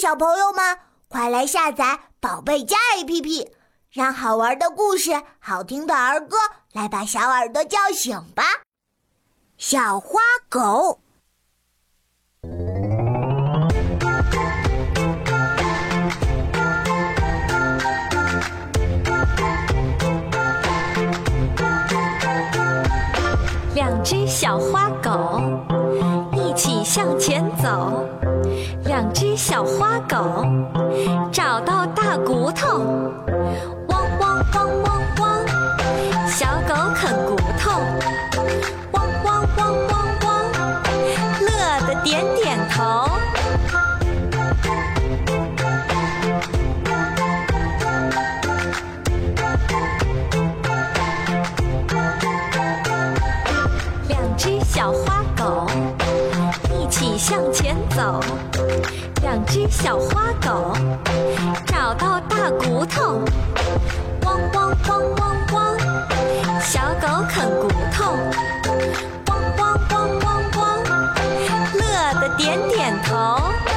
小朋友们，快来下载宝贝家 APP，让好玩的故事、好听的儿歌来把小耳朵叫醒吧！小花狗，两只小花狗一起向前走。两只小花狗找到大骨头，汪汪汪汪汪，小狗啃骨头，汪汪汪汪汪，乐得点点头。两只小花狗一起向前走。两只小花狗找到大骨头，汪汪汪汪汪，小狗啃骨头，汪汪汪汪汪，乐得点点头。